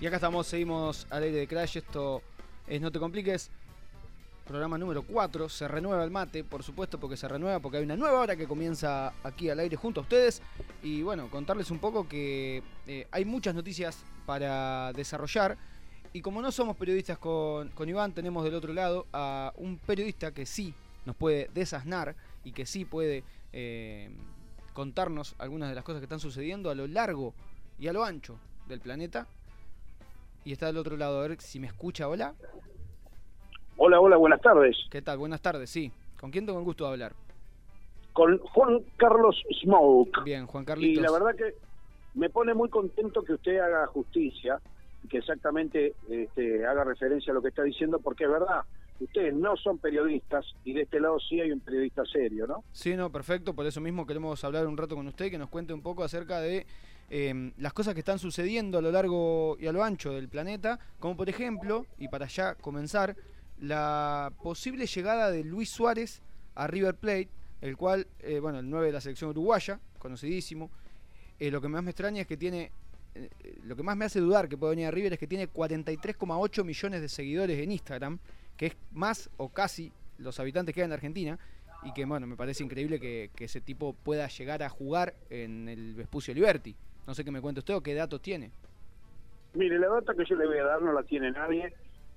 Y acá estamos, seguimos al aire de Crash. Esto es No Te Compliques. Programa número 4. Se renueva el mate, por supuesto, porque se renueva, porque hay una nueva hora que comienza aquí al aire junto a ustedes. Y bueno, contarles un poco que eh, hay muchas noticias para desarrollar. Y como no somos periodistas con, con Iván, tenemos del otro lado a un periodista que sí nos puede desasnar y que sí puede eh, contarnos algunas de las cosas que están sucediendo a lo largo y a lo ancho del planeta. Y está del otro lado, a ver si me escucha. Hola. Hola, hola, buenas tardes. ¿Qué tal? Buenas tardes, sí. ¿Con quién tengo el gusto de hablar? Con Juan Carlos Smoke. Bien, Juan Carlitos. Y la verdad que me pone muy contento que usted haga justicia, que exactamente este, haga referencia a lo que está diciendo, porque es verdad, ustedes no son periodistas y de este lado sí hay un periodista serio, ¿no? Sí, no, perfecto, por eso mismo queremos hablar un rato con usted, y que nos cuente un poco acerca de eh, las cosas que están sucediendo a lo largo y a lo ancho del planeta, como por ejemplo, y para ya comenzar, la posible llegada de Luis Suárez a River Plate, el cual, eh, bueno, el 9 de la selección uruguaya, conocidísimo. Eh, lo que más me extraña es que tiene, eh, lo que más me hace dudar que puede venir a River es que tiene 43,8 millones de seguidores en Instagram, que es más o casi los habitantes que hay en Argentina, y que, bueno, me parece increíble que, que ese tipo pueda llegar a jugar en el Vespucio Liberty. No sé qué me cuenta usted o qué datos tiene. Mire, la data que yo le voy a dar no la tiene nadie.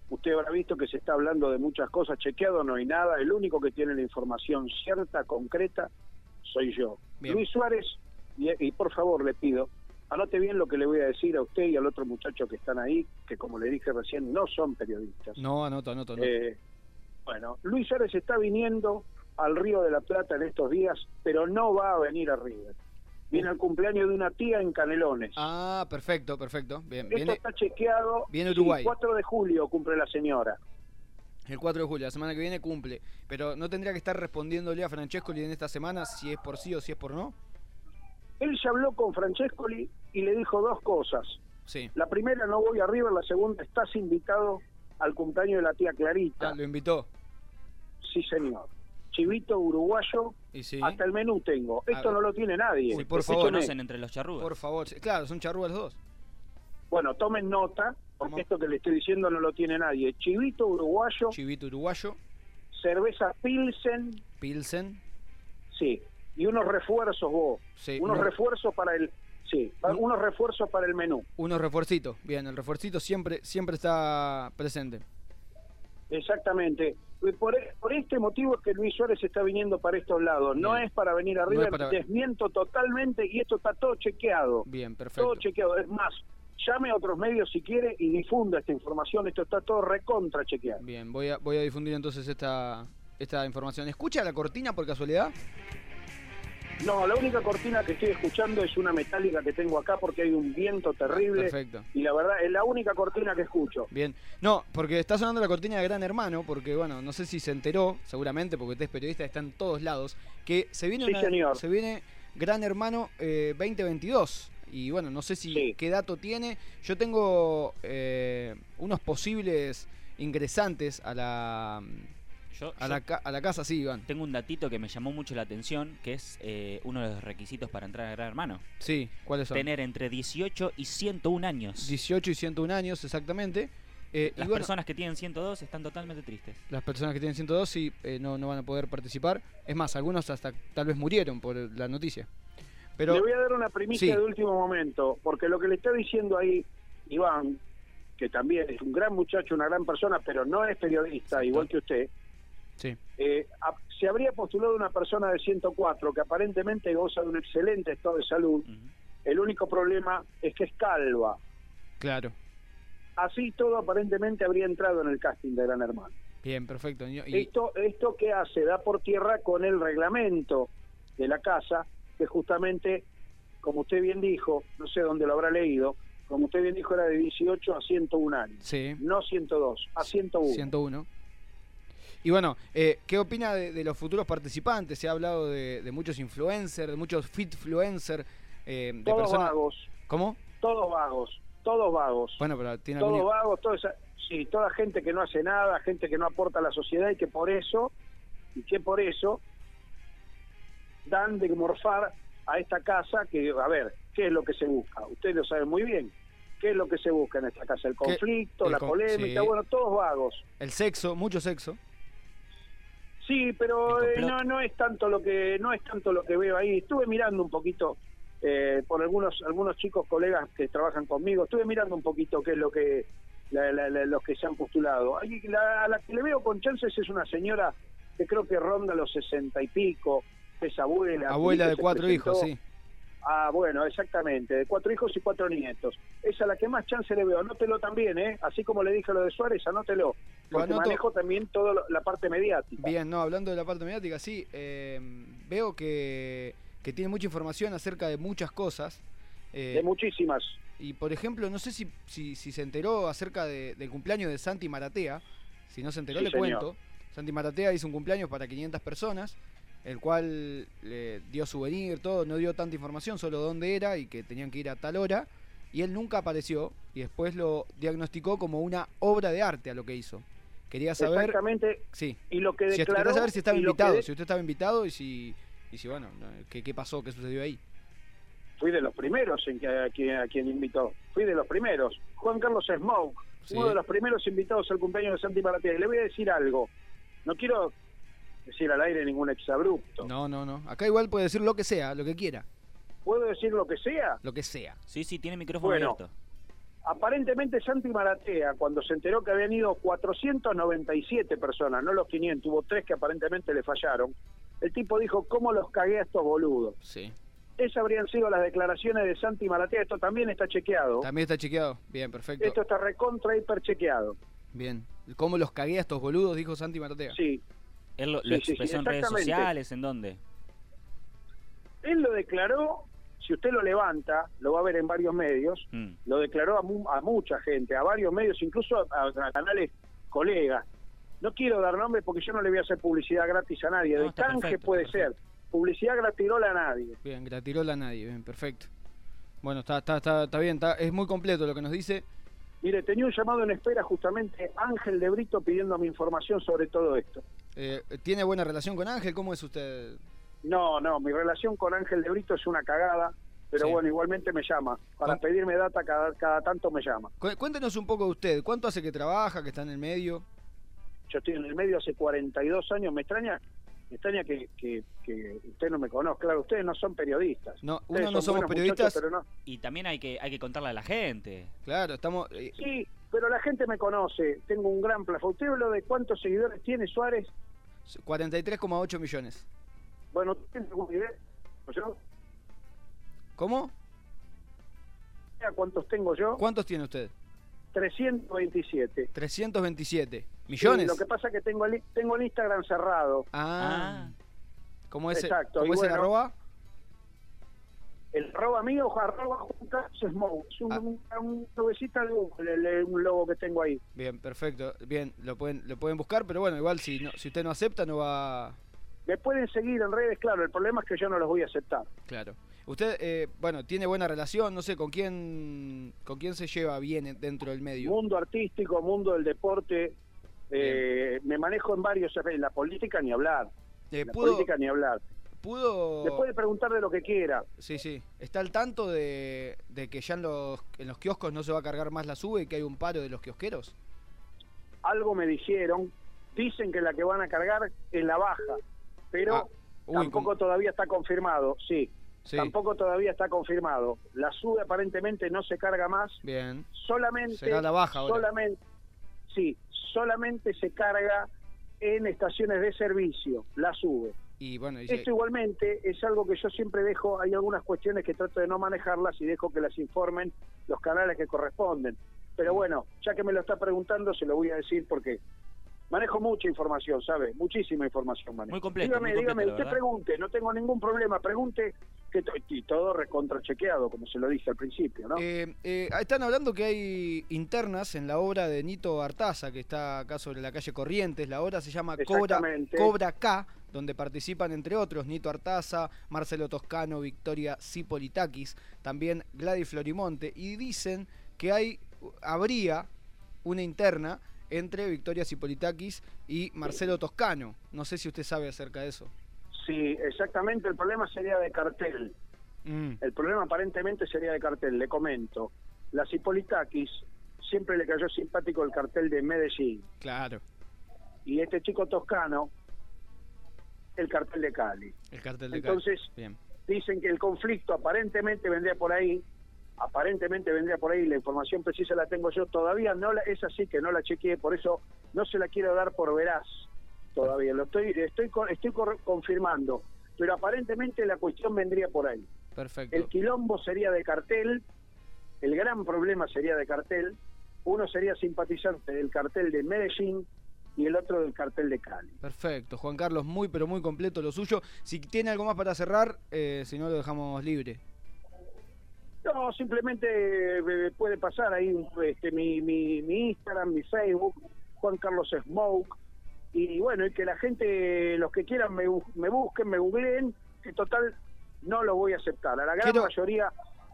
Usted habrá visto que se está hablando de muchas cosas, chequeado no hay nada. El único que tiene la información cierta, concreta, soy yo. Bien. Luis Suárez, y, y por favor le pido, anote bien lo que le voy a decir a usted y al otro muchacho que están ahí, que como le dije recién, no son periodistas. No, anoto, anoto, anoto. Eh, bueno, Luis Suárez está viniendo al Río de la Plata en estos días, pero no va a venir a River. Viene al cumpleaños de una tía en Canelones. Ah, perfecto, perfecto. Bien, Esto viene está chequeado. viene Uruguay. 4 de julio cumple la señora. el 4 de julio, la semana que viene cumple. Pero no tendría que estar respondiéndole a Francescoli en esta semana si es por sí o si es por no. Él ya habló con Francescoli y le dijo dos cosas. Sí. La primera, no voy a River. La segunda, estás invitado al cumpleaños de la tía Clarita. Ah, lo invitó. Sí, señor. Chivito uruguayo, Y sí. hasta el menú tengo. Esto no lo tiene nadie. Sí, por favor. conocen entre los charrúas. Por favor. Claro, son charrúas los dos. Bueno, tomen nota, porque ¿Cómo? esto que le estoy diciendo no lo tiene nadie. Chivito uruguayo, Chivito uruguayo, cerveza Pilsen, Pilsen. sí, y unos refuerzos vos. Sí, unos refuerzos para el, sí, unos refuerzos para el menú. Unos refuercitos. Bien, el refuercito siempre, siempre está presente. Exactamente. Y Por, e- por este motivo es que Luis Suárez está viniendo para estos lados. No Bien. es para venir a River, para- desmiento totalmente y esto está todo chequeado. Bien, perfecto. Todo chequeado. Es más, llame a otros medios si quiere y difunda esta información. Esto está todo recontra chequeado. Bien, voy a, voy a difundir entonces esta, esta información. ¿Escucha la cortina por casualidad? No, la única cortina que estoy escuchando es una metálica que tengo acá porque hay un viento terrible. Perfecto. Y la verdad, es la única cortina que escucho. Bien. No, porque está sonando la cortina de Gran Hermano, porque bueno, no sé si se enteró, seguramente, porque usted es periodista, está en todos lados, que se viene, Sí, una- señor. se viene Gran Hermano eh, 2022. Y bueno, no sé si Sí. qué dato tiene. Yo tengo eh, unos posibles ingresantes a la Yo, a yo la, ca- a la casa, sí, Iván. tengo un datito que me llamó mucho la atención, que es eh, uno de los requisitos para entrar a Gran Hermano. Sí, ¿cuáles son? Tener entre 18 y 101 años. 18 y 101 años, exactamente. Eh, y Las bueno, personas que tienen 102 están totalmente tristes. las personas que tienen 102 sí eh, no, no van a poder participar. Es más, algunos hasta tal vez murieron por la noticia. Pero Le voy a dar una primicia Sí. de último momento, porque lo que le está diciendo ahí Iván, que también es un gran muchacho, una gran persona, pero no es periodista, Exacto. igual que usted, sí, eh, a- se habría postulado una persona de 104 que aparentemente goza de un excelente estado de salud. El único problema es que es calva. claro. Así todo aparentemente habría entrado en el casting de Gran Hermano. Bien, perfecto. Y- Esto, esto que hace, da por tierra con el reglamento de la casa, que justamente, como usted bien dijo, no sé dónde lo habrá leído, como usted bien dijo, era de 18 a 101 años. sí, No 102, a 101. 101. Y bueno, eh, ¿qué opina de, de los futuros participantes? Se ha hablado de, de muchos influencers, de muchos fitfluencers, eh, de todos personas... vagos, ¿Cómo? todos vagos, todos vagos. Bueno, pero tiene todos algún... vagos, toda esa, sí, toda gente que no hace nada, gente que no aporta a la sociedad y que por eso, y que por eso dan de morfar a esta casa que, a ver, ¿qué es lo que se busca? Usted lo sabe muy bien. ¿Qué es lo que se busca en esta casa? El conflicto, El la con- polémica, sí. bueno, todos vagos. El sexo, mucho sexo. Sí, pero eh, no no es tanto lo que no es tanto lo que veo ahí. Estuve mirando un poquito eh, por algunos algunos chicos colegas que trabajan conmigo. Estuve mirando un poquito qué es lo que la- la- la- los que se han postulado. Hay- la- a la que le veo con chances es una señora que creo que ronda los sesenta y pico, es abuela. Abuela de cuatro presentó. hijos, sí. Ah, bueno, exactamente, de cuatro hijos y cuatro nietos. Es a la que más chance le veo. Anótelo también, ¿eh? Así como le dije lo de Suárez, anótelo. Lo Porque manejo también toda la parte mediática. Bien, no, hablando de la parte mediática, sí, eh, veo que, que tiene mucha información acerca de muchas cosas. eh, De muchísimas. y por ejemplo, no sé si, si, si se enteró acerca de- del cumpleaños de Santi Maratea. Si no se enteró, Sí, le señor. cuento. Santi Maratea hizo un cumpleaños para 500 personas, el cual le dio souvenir, todo, no dio tanta información, solo dónde era y que tenían que ir a tal hora. Y él nunca apareció y después lo diagnosticó como una obra de arte a lo que hizo. Quería saber, Exactamente. sí, Y lo que si declaró. quería saber si estaba invitado, de- si usted estaba invitado y si, y si bueno, no, qué, qué pasó, qué sucedió ahí. Fui de los primeros en que, a, quien, a quien invitó. Fui de los primeros. Juan Carlos Smoke, Sí. uno de los primeros invitados al cumpleaños de Santi Maratea. Y le voy a decir algo. No quiero decir al aire ningún exabrupto. No, no, no. Acá igual puede decir lo que sea, lo que quiera, ¿Puedo decir lo que sea? lo que sea. Sí, sí, tiene micrófono Bueno. abierto. Aparentemente Santi Maratea, cuando se enteró que habían ido 497 personas, no los 500, hubo tres que aparentemente le fallaron, el tipo dijo, ¿cómo los cagué a estos boludos? Sí. Esas habrían sido las declaraciones de Santi Maratea, esto también está chequeado. También está chequeado. Bien, perfecto. Esto está recontra hiper chequeado. Bien. ¿Cómo los cagué a estos boludos? Dijo Santi Maratea. Sí. ¿Él lo, lo Sí, sí, sí, expresó en redes exactamente. sociales? ¿En dónde? Él lo declaró, si usted lo levanta, lo va a ver en varios medios, Mm. lo declaró a, mu- a mucha gente, a varios medios, incluso a, a canales colegas. No quiero dar nombres porque yo no le voy a hacer publicidad gratis a nadie. No, de canje perfecto, puede ser. Publicidad gratirola a nadie. Bien, gratirola a nadie. Bien, perfecto. Bueno, está, está, está, está bien. está- es muy completo lo que nos dice. Mire, tenía un llamado en espera justamente Ángel de Brito pidiéndome información sobre todo esto. Eh, ¿Tiene buena relación con Ángel? ¿Cómo es usted? No, no, mi relación con Ángel de Brito es una cagada, pero Sí. bueno, igualmente me llama. Para ¿Cómo? pedirme data cada, cada tanto me llama. Cu- Cuéntenos un poco de usted. ¿Cuánto hace que trabaja, que está en el medio? Yo estoy en el medio hace 42 años, me extraña, me extraña que, que, que usted no me conozca. Claro, ustedes no son periodistas. No, Ustedes uno no somos periodistas. pero no. Y también hay que, hay que contarle a la gente. Claro, estamos. eh, Sí, pero la gente me conoce, tengo un gran plafón. ¿Usted habló de cuántos seguidores tiene Suárez? 43,8 millones. Bueno, ¿tiene alguna idea? ¿Yo? ¿Cómo? ¿Cuántos tengo yo? ¿Cuántos tiene usted? 327. 327 Sí, millones. lo que pasa es que tengo el, tengo el Instagram cerrado. Ah, Ah. ¿cómo es, el- Exacto, ¿cómo y es el bueno, arroba? El arroba mío, arroba Juan Carlos Smoke. Es un, Ah. un, de Google, un logo que tengo ahí. Bien, perfecto. Bien, lo pueden, lo pueden buscar, pero bueno, igual si, no, si usted no acepta, no va. Me pueden seguir en redes, claro, el problema es que yo no los voy a aceptar. Claro. Usted, eh, bueno, tiene buena relación, no sé, ¿con quién, con quién se lleva bien dentro del medio? Mundo artístico, mundo del deporte, manejo en varios, en la política ni hablar, Eh, la ¿Pudo, política ni hablar. pudo Me puede preguntar de lo que quiera. Sí, sí. ¿Está al tanto de, de que ya en los, en los kioscos no se va a cargar más la sube y que hay un paro de los kiosqueros? Algo me dijeron, dicen que la que van a cargar es la baja, pero Ah, uy, tampoco como- todavía está confirmado, sí, Sí, tampoco todavía está confirmado. La sube aparentemente no se carga más, bien. solamente Será la baja ahora. solamente sí solamente se carga en estaciones de servicio la sube. Y bueno, dice, esto igualmente es algo que yo siempre dejo hay algunas cuestiones que trato de no manejarlas y dejo que las informen los canales que corresponden. Pero bueno ya que me lo está preguntando se lo voy a decir porque manejo mucha información sabe muchísima información manejo Muy completo, dígame muy completo, dígame usted pregunte no tengo ningún problema pregunte que to- y todo recontrachequeado como se lo dije al principio no eh, eh, están hablando que hay internas en la obra de Nito Artaza, que está acá sobre la calle Corrientes. La obra se llama Cobra. Cobra K, donde participan, entre otros, Nito Artaza, Marcelo Toscano, Victoria Cipolitakis, también Gladys Florimonte. Y dicen que hay, habría una interna entre Victoria Cipolitakis y Marcelo Toscano. No sé si usted sabe acerca de eso. Sí, exactamente. El problema sería de cartel. Mm, El problema aparentemente sería de cartel. Le comento. la Cipolitakis siempre le cayó simpático el cartel de Medellín. Claro. Y este chico toscano, el cartel de Cali. El cartel de Entonces, Bien. dicen que el conflicto aparentemente vendría por ahí, aparentemente vendría por ahí, la información precisa la tengo yo, todavía no la, es así que no la chequeé, por eso no se la quiero dar por veraz todavía, lo estoy, estoy, estoy confirmando, pero aparentemente la cuestión vendría por ahí. Perfecto. El quilombo sería de cartel, el gran problema sería de cartel, uno sería simpatizante del cartel de Medellín y el otro del cartel de Cali. Perfecto, Juan Carlos, muy pero muy completo lo suyo. Si tiene algo más para cerrar, eh, si no lo dejamos libre. No, simplemente eh, puede pasar ahí este, mi, mi, mi Instagram, mi Facebook, Juan Carlos Smoke, y bueno, y que la gente, los que quieran me, me busquen, me googleen, que total no lo voy a aceptar. A la gran Quiero- mayoría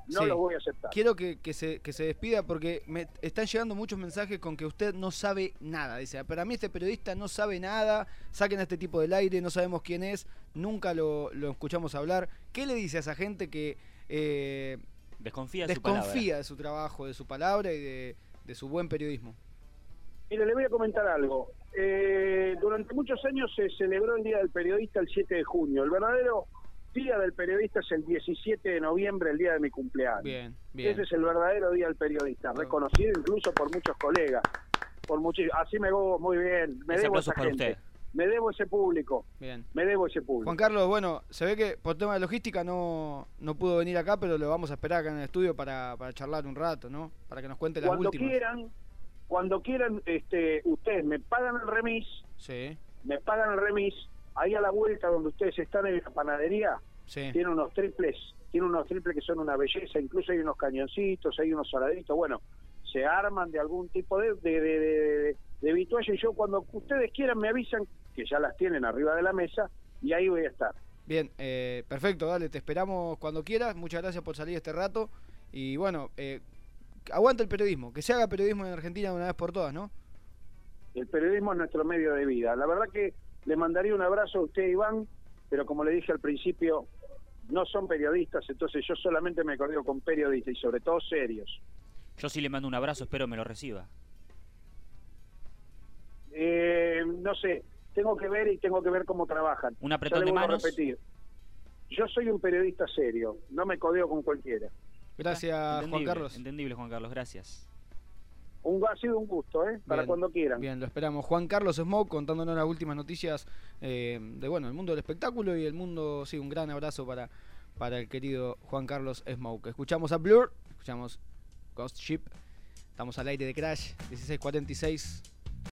no Sí. lo voy a aceptar. Quiero que, que se, que se despida porque me están llegando muchos mensajes con que usted no sabe nada. Dice, para mí este periodista no sabe nada, saquen a este tipo del aire, no sabemos quién es, nunca lo, lo escuchamos hablar. ¿Qué le dice a esa gente que eh, Desconfía de su palabra. desconfía de su trabajo, de su palabra y de, de su buen periodismo? Mire, le voy a comentar algo. Eh, durante muchos años se celebró el Día del Periodista el 7 de junio. El verdadero Día del Periodista es el 17 de noviembre, el día de mi cumpleaños. Bien, bien. Ese es el verdadero Día del Periodista, reconocido incluso por muchos colegas. por muchis- Así me voy muy bien. Me Ese debo a esa para gente. usted. Me debo ese público. Bien. Me debo ese público. Juan Carlos, bueno, se ve que por tema de logística no, no pudo venir acá, pero lo vamos a esperar acá en el estudio para, para charlar un rato, ¿no? Para que nos cuente las cuando últimas. quieran, cuando quieran, este, ustedes me pagan el remis, Sí, me pagan el remis, ahí a la vuelta donde ustedes están en la panadería, sí. tiene unos triples, tiene unos triples que son una belleza, incluso hay unos cañoncitos, hay unos saladitos, bueno, se arman de algún tipo de, de, de, de- de vitualla y yo cuando ustedes quieran me avisan que ya las tienen arriba de la mesa y ahí voy a estar. Bien, eh, perfecto, dale, te esperamos cuando quieras. Muchas gracias por salir este rato. Y bueno, eh, aguanta el periodismo, que se haga periodismo en Argentina de una vez por todas, ¿no? El periodismo es nuestro medio de vida. La verdad que le mandaría un abrazo a usted, Iván, pero como le dije al principio, no son periodistas, entonces yo solamente me codeo con periodistas y sobre todo serios. Yo sí le mando un abrazo, espero me lo reciba. Eh, no sé, tengo que ver y tengo que ver cómo trabajan. Un apretón de manos. repetir. Yo soy un periodista serio, no me codeo con cualquiera. Gracias, Juan Carlos. Entendible, Juan Carlos, gracias. Un, ha sido un gusto, ¿eh? Para Bien, cuando quieran. Bien, lo esperamos. Juan Carlos Smoke contándonos las últimas noticias eh, de bueno el mundo del espectáculo y el mundo, sí, un gran abrazo para, para el querido Juan Carlos Smoke. Escuchamos a Blur, escuchamos Ghost Ship, estamos al aire de Crash, 1646.